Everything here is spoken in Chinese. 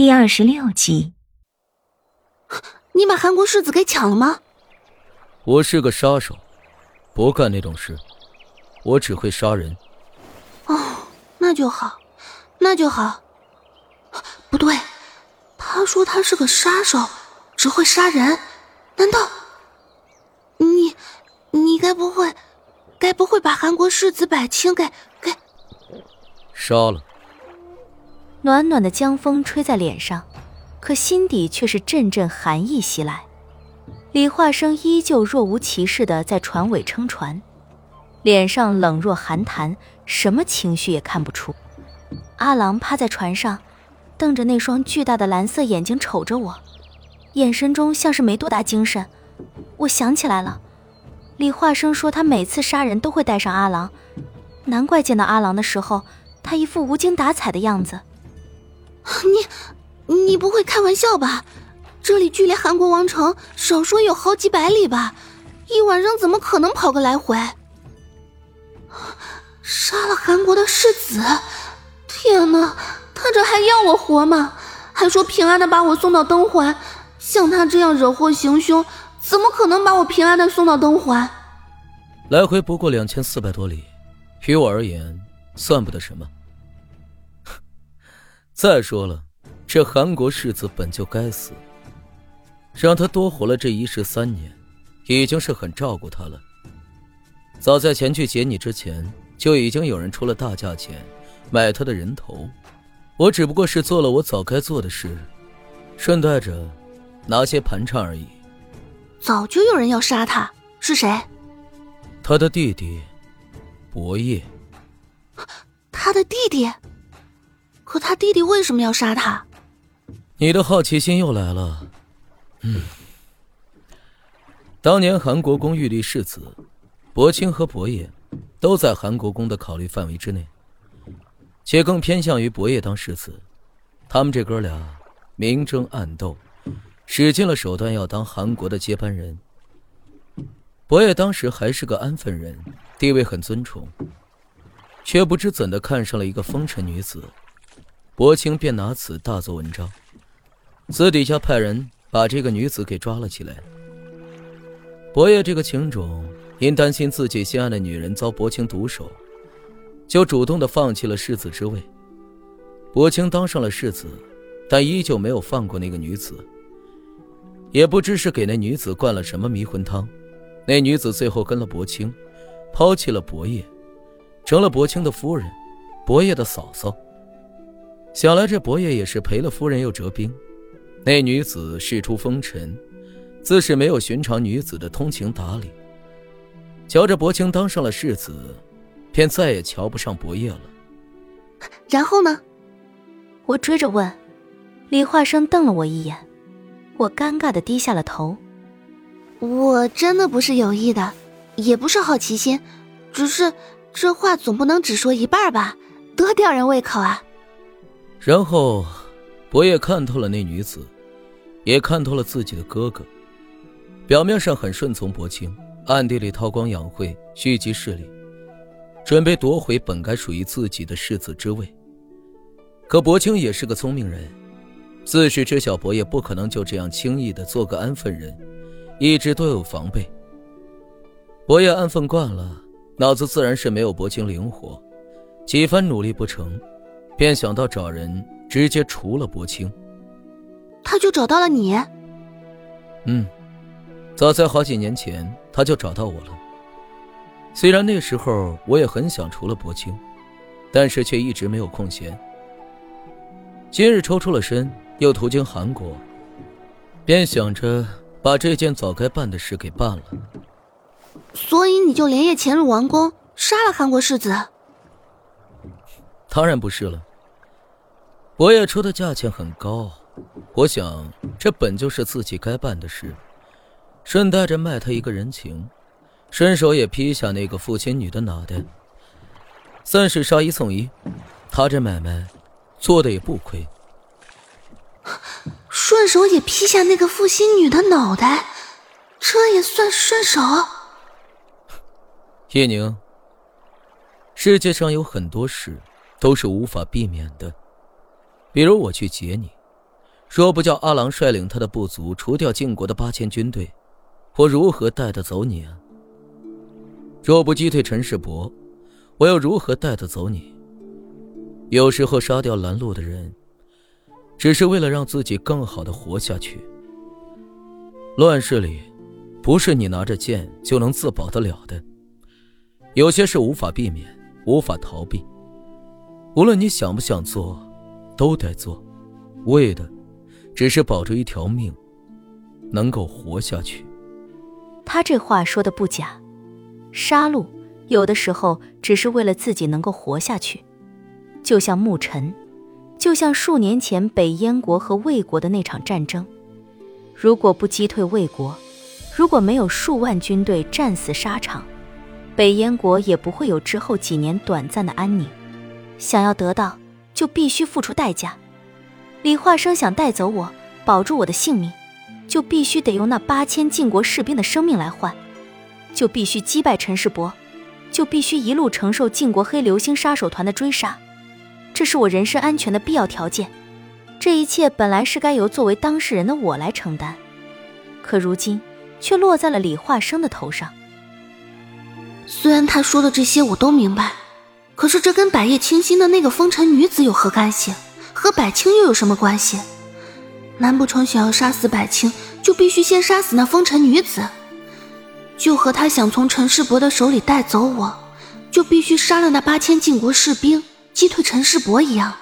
第二十六集。你把韩国世子给抢了吗？我是个杀手，不干那种事。我只会杀人。哦，那就好，那就好。不对，他说他是个杀手，只会杀人。难道你，你该不会，该不会把韩国世子百清给给杀了？暖暖的江风吹在脸上，可心底却是阵阵寒意袭来。李化生依旧若无其事的在船尾撑船。脸上冷若寒潭，什么情绪也看不出。阿郎趴在船上，瞪着那双巨大的蓝色眼睛瞅着我，眼神中像是没多大精神。我想起来了，李化生说他每次杀人都会带上阿郎，难怪见到阿郎的时候，他一副无精打采的样子。你，你不会开玩笑吧？这里距离韩国王城少说有好几百里吧？一晚上怎么可能跑个来回？杀了韩国的世子！天哪，他这还要我活吗？还说平安的把我送到灯环，像他这样惹祸行凶，怎么可能把我平安的送到灯环？来回不过两千四百多里，于我而言算不得什么。再说了，这韩国世子本就该死，让他多活了这一世三年，已经是很照顾他了。早在前去劫你之前，就已经有人出了大价钱买他的人头，我只不过是做了我早该做的事，顺带着拿些盘缠而已。早就有人要杀他，是谁？他的弟弟，伯业。他的弟弟？可他弟弟为什么要杀他？你的好奇心又来了。嗯，当年韩国公玉立世子。伯清和伯业都在韩国公的考虑范围之内，且更偏向于伯业当世子。他们这哥俩明争暗斗，使尽了手段要当韩国的接班人。伯业当时还是个安分人，地位很尊崇，却不知怎的看上了一个风尘女子。伯清便拿此大做文章，私底下派人把这个女子给抓了起来。伯业这个情种。因担心自己心爱的女人遭薄情毒手，就主动的放弃了世子之位。薄情当上了世子，但依旧没有放过那个女子。也不知是给那女子灌了什么迷魂汤，那女子最后跟了薄清，抛弃了薄夜，成了薄清的夫人，薄夜的嫂嫂。想来这伯爷也是赔了夫人又折兵。那女子事出风尘，自是没有寻常女子的通情达理。瞧着薄清当上了世子，便再也瞧不上伯爷了。然后呢？我追着问。李化生瞪了我一眼，我尴尬的低下了头。我真的不是有意的，也不是好奇心，只是这话总不能只说一半吧，多吊人胃口啊。然后，薄夜看透了那女子，也看透了自己的哥哥，表面上很顺从伯清。暗地里韬光养晦，蓄积势力，准备夺回本该属于自己的世子之位。可伯清也是个聪明人，自是知晓薄夜不可能就这样轻易的做个安分人，一直都有防备。薄夜安分惯了，脑子自然是没有伯清灵活，几番努力不成，便想到找人直接除了薄清。他就找到了你。嗯。早在好几年前，他就找到我了。虽然那时候我也很想除了薄清，但是却一直没有空闲。今日抽出了身，又途经韩国，便想着把这件早该办的事给办了。所以你就连夜潜入王宫，杀了韩国世子？当然不是了。薄夜出的价钱很高，我想这本就是自己该办的事。顺带着卖他一个人情，顺手也劈下那个负心女的脑袋，算是杀一送一。他这买卖做的也不亏。顺手也劈下那个负心女的脑袋，这也算顺手。叶宁，世界上有很多事都是无法避免的，比如我去劫你，若不叫阿郎率领他的部族除掉晋国的八千军队，我如何带得走你啊？若不击退陈世伯，我又如何带得走你？有时候杀掉拦路的人，只是为了让自己更好的活下去。乱世里，不是你拿着剑就能自保得了的。有些事无法避免，无法逃避。无论你想不想做，都得做，为的。只是保住一条命，能够活下去。他这话说的不假，杀戮有的时候只是为了自己能够活下去。就像牧尘，就像数年前北燕国和魏国的那场战争，如果不击退魏国，如果没有数万军队战死沙场，北燕国也不会有之后几年短暂的安宁。想要得到，就必须付出代价。李化生想带走我，保住我的性命，就必须得用那八千晋国士兵的生命来换，就必须击败陈世伯，就必须一路承受晋国黑流星杀手团的追杀，这是我人身安全的必要条件。这一切本来是该由作为当事人的我来承担，可如今却落在了李化生的头上。虽然他说的这些我都明白，可是这跟百叶清心的那个风尘女子有何干系？和百清又有什么关系？难不成想要杀死百清，就必须先杀死那风尘女子？就和他想从陈世伯的手里带走我，就必须杀了那八千晋国士兵，击退陈世伯一样？